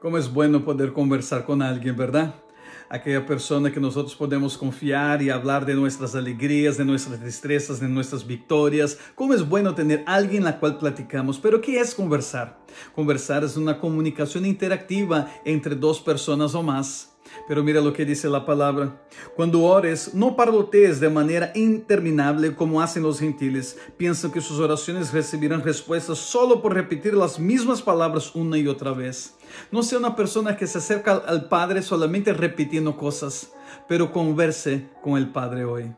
Cómo es bueno poder conversar con alguien, ¿verdad? Aquella persona que nosotros podemos confiar y hablar de nuestras alegrías, de nuestras destrezas, de nuestras victorias. Cómo es bueno tener alguien la cual platicamos. Pero ¿qué es conversar? Conversar es una comunicación interactiva entre dos personas o más. Pero mira lo que dice la palabra. Cuando ores, no parlotees de manera interminable como hacen los gentiles. Piensan que sus oraciones recibirán respuestas solo por repetir las mismas palabras una y otra vez. No sea una persona que se acerca al Padre solamente repitiendo cosas, pero converse con el Padre hoy.